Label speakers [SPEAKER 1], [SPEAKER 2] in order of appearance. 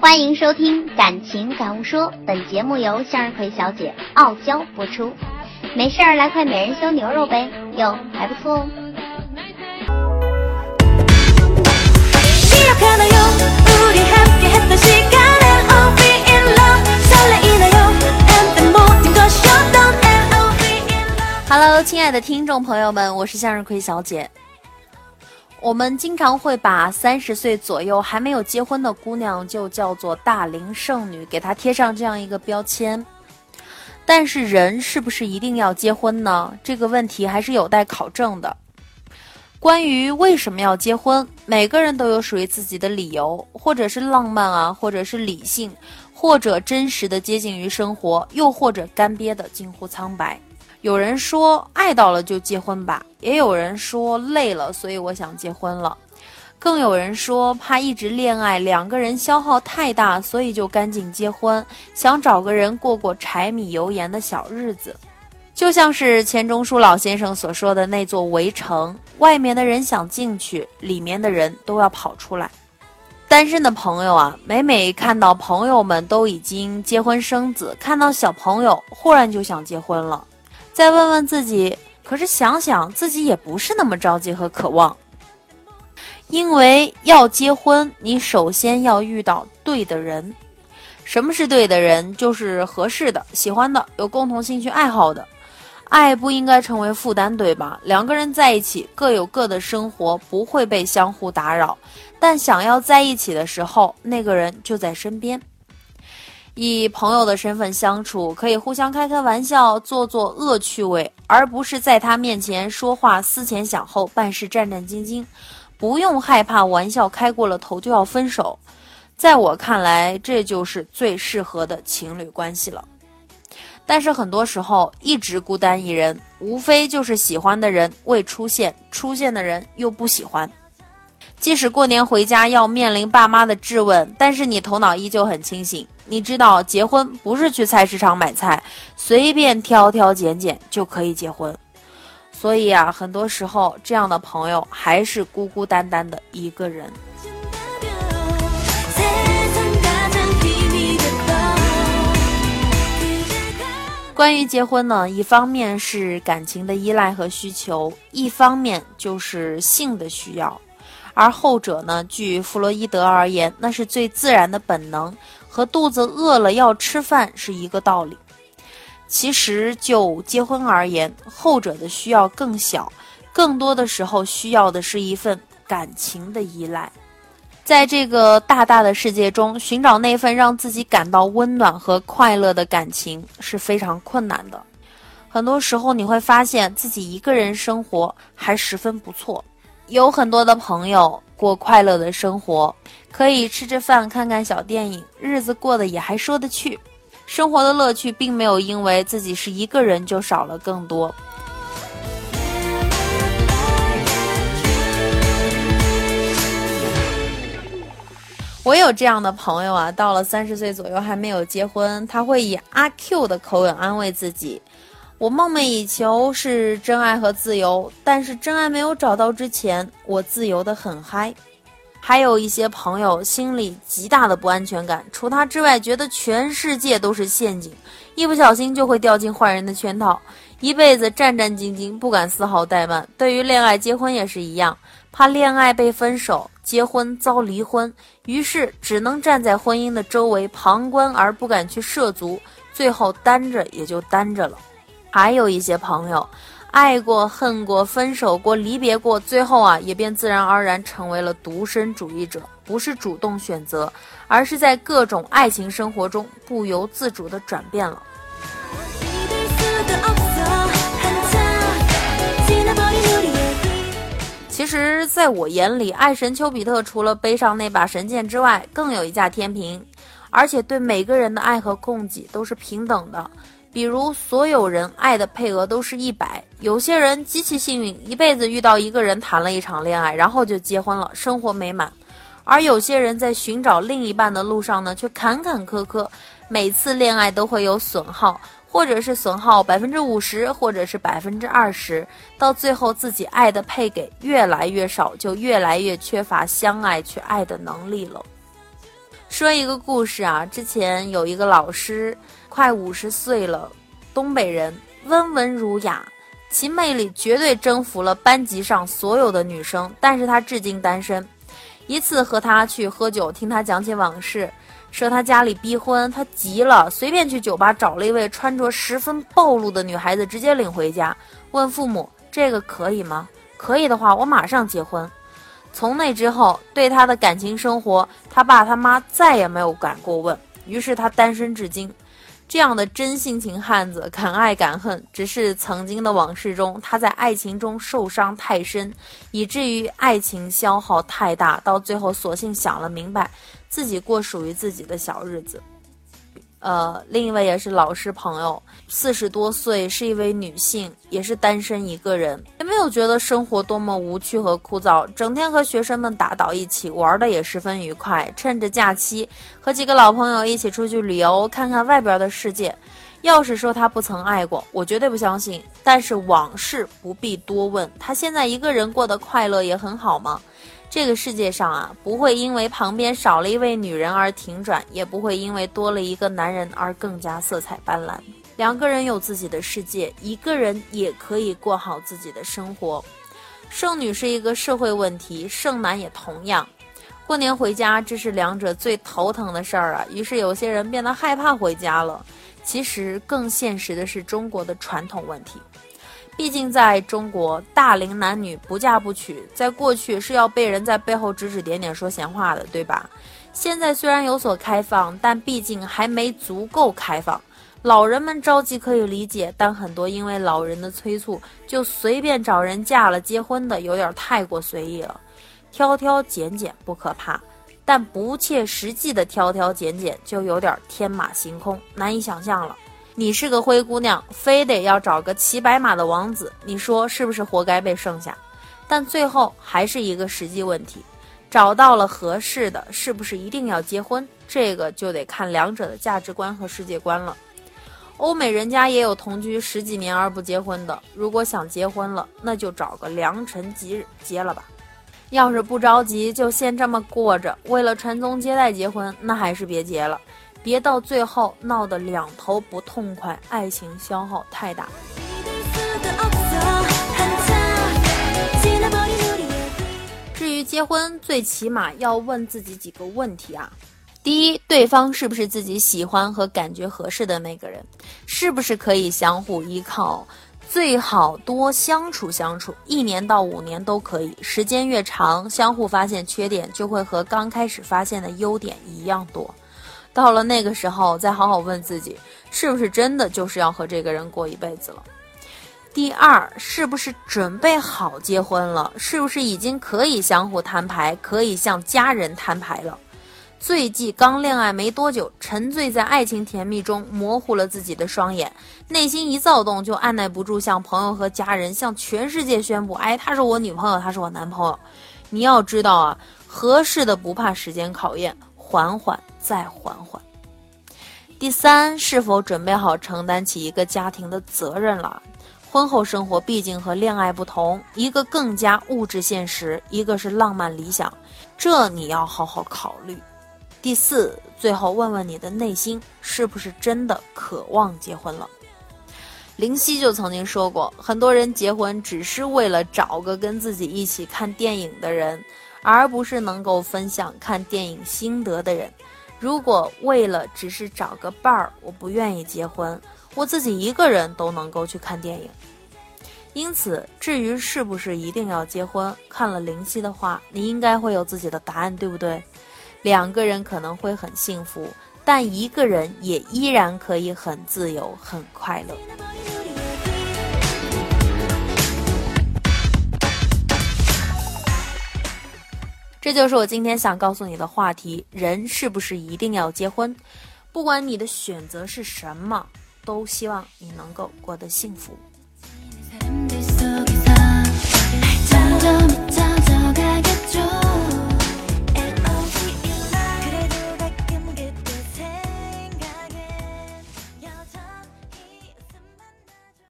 [SPEAKER 1] 欢迎收听《感情感悟说》，本节目由向日葵小姐傲娇播出。没事儿来块美人修牛肉呗，哟还不错哦。
[SPEAKER 2] Hello，亲爱的听众朋友们，我是向日葵小姐。我们经常会把三十岁左右还没有结婚的姑娘就叫做大龄剩女，给她贴上这样一个标签。但是，人是不是一定要结婚呢？这个问题还是有待考证的。关于为什么要结婚，每个人都有属于自己的理由，或者是浪漫啊，或者是理性，或者真实的接近于生活，又或者干瘪的近乎苍白。有人说爱到了就结婚吧，也有人说累了，所以我想结婚了，更有人说怕一直恋爱两个人消耗太大，所以就赶紧结婚，想找个人过过柴米油盐的小日子。就像是钱钟书老先生所说的那座围城，外面的人想进去，里面的人都要跑出来。单身的朋友啊，每每看到朋友们都已经结婚生子，看到小朋友，忽然就想结婚了。再问问自己，可是想想自己也不是那么着急和渴望，因为要结婚，你首先要遇到对的人。什么是对的人？就是合适的、喜欢的、有共同兴趣爱好的。爱不应该成为负担，对吧？两个人在一起，各有各的生活，不会被相互打扰，但想要在一起的时候，那个人就在身边。以朋友的身份相处，可以互相开开玩笑，做做恶趣味，而不是在他面前说话思前想后，办事战战兢兢。不用害怕玩笑开过了头就要分手，在我看来，这就是最适合的情侣关系了。但是很多时候，一直孤单一人，无非就是喜欢的人未出现，出现的人又不喜欢。即使过年回家要面临爸妈的质问，但是你头脑依旧很清醒。你知道结婚不是去菜市场买菜，随便挑挑拣拣就可以结婚。所以啊，很多时候这样的朋友还是孤孤单单的一个人。关于结婚呢，一方面是感情的依赖和需求，一方面就是性的需要。而后者呢，据弗洛伊德而言，那是最自然的本能。和肚子饿了要吃饭是一个道理。其实就结婚而言，后者的需要更小，更多的时候需要的是一份感情的依赖。在这个大大的世界中，寻找那份让自己感到温暖和快乐的感情是非常困难的。很多时候你会发现自己一个人生活还十分不错，有很多的朋友。过快乐的生活，可以吃吃饭、看看小电影，日子过得也还说得去。生活的乐趣并没有因为自己是一个人就少了更多。我有这样的朋友啊，到了三十岁左右还没有结婚，他会以阿 Q 的口吻安慰自己。我梦寐以求是真爱和自由，但是真爱没有找到之前，我自由的很嗨。还有一些朋友心里极大的不安全感，除他之外，觉得全世界都是陷阱，一不小心就会掉进坏人的圈套，一辈子战战兢兢，不敢丝毫怠慢。对于恋爱、结婚也是一样，怕恋爱被分手，结婚遭离婚，于是只能站在婚姻的周围旁观，而不敢去涉足，最后单着也就单着了。还有一些朋友，爱过、恨过、分手过、离别过，最后啊，也便自然而然成为了独身主义者，不是主动选择，而是在各种爱情生活中不由自主的转变了。其实，在我眼里，爱神丘比特除了背上那把神剑之外，更有一架天平，而且对每个人的爱和供给都是平等的。比如，所有人爱的配额都是一百。有些人极其幸运，一辈子遇到一个人谈了一场恋爱，然后就结婚了，生活美满；而有些人在寻找另一半的路上呢，却坎坎坷坷，每次恋爱都会有损耗，或者是损耗百分之五十，或者是百分之二十，到最后自己爱的配给越来越少，就越来越缺乏相爱去爱的能力了。说一个故事啊，之前有一个老师，快五十岁了，东北人，温文儒雅，其魅力绝对征服了班级上所有的女生，但是他至今单身。一次和他去喝酒，听他讲起往事，说他家里逼婚，他急了，随便去酒吧找了一位穿着十分暴露的女孩子，直接领回家，问父母这个可以吗？可以的话，我马上结婚。从那之后，对他的感情生活，他爸他妈再也没有敢过问。于是他单身至今。这样的真性情汉子，敢爱敢恨，只是曾经的往事中，他在爱情中受伤太深，以至于爱情消耗太大，到最后索性想了明白，自己过属于自己的小日子。呃，另一位也是老师朋友，四十多岁，是一位女性，也是单身一个人，也没有觉得生活多么无趣和枯燥，整天和学生们打到一起，玩的也十分愉快。趁着假期，和几个老朋友一起出去旅游，看看外边的世界。要是说他不曾爱过，我绝对不相信。但是往事不必多问，他现在一个人过得快乐也很好吗？这个世界上啊，不会因为旁边少了一位女人而停转，也不会因为多了一个男人而更加色彩斑斓。两个人有自己的世界，一个人也可以过好自己的生活。剩女是一个社会问题，剩男也同样。过年回家，这是两者最头疼的事儿啊。于是有些人变得害怕回家了。其实更现实的是中国的传统问题。毕竟，在中国，大龄男女不嫁不娶，在过去是要被人在背后指指点点说闲话的，对吧？现在虽然有所开放，但毕竟还没足够开放。老人们着急可以理解，但很多因为老人的催促，就随便找人嫁了结婚的，有点太过随意了。挑挑拣拣不可怕，但不切实际的挑挑拣拣就有点天马行空，难以想象了。你是个灰姑娘，非得要找个骑白马的王子，你说是不是活该被剩下？但最后还是一个实际问题，找到了合适的，是不是一定要结婚？这个就得看两者的价值观和世界观了。欧美人家也有同居十几年而不结婚的，如果想结婚了，那就找个良辰吉日结了吧。要是不着急，就先这么过着，为了传宗接代结婚，那还是别结了。别到最后闹得两头不痛快，爱情消耗太大。至于结婚，最起码要问自己几个问题啊：第一，对方是不是自己喜欢和感觉合适的那个人？是不是可以相互依靠？最好多相处相处，一年到五年都可以。时间越长，相互发现缺点就会和刚开始发现的优点一样多。到了那个时候，再好好问自己，是不是真的就是要和这个人过一辈子了？第二，是不是准备好结婚了？是不是已经可以相互摊牌，可以向家人摊牌了？最忌刚恋爱没多久，沉醉在爱情甜蜜中，模糊了自己的双眼，内心一躁动就按耐不住向朋友和家人、向全世界宣布：哎，他是我女朋友，他是我男朋友。你要知道啊，合适的不怕时间考验。缓缓，再缓缓。第三，是否准备好承担起一个家庭的责任了？婚后生活毕竟和恋爱不同，一个更加物质现实，一个是浪漫理想，这你要好好考虑。第四，最后问问你的内心，是不是真的渴望结婚了？林夕就曾经说过，很多人结婚只是为了找个跟自己一起看电影的人。而不是能够分享看电影心得的人。如果为了只是找个伴儿，我不愿意结婚，我自己一个人都能够去看电影。因此，至于是不是一定要结婚，看了灵犀的话，你应该会有自己的答案，对不对？两个人可能会很幸福，但一个人也依然可以很自由、很快乐。这就是我今天想告诉你的话题人是不是一定要结婚？不管你的选择是什么都希望你能够过得幸福。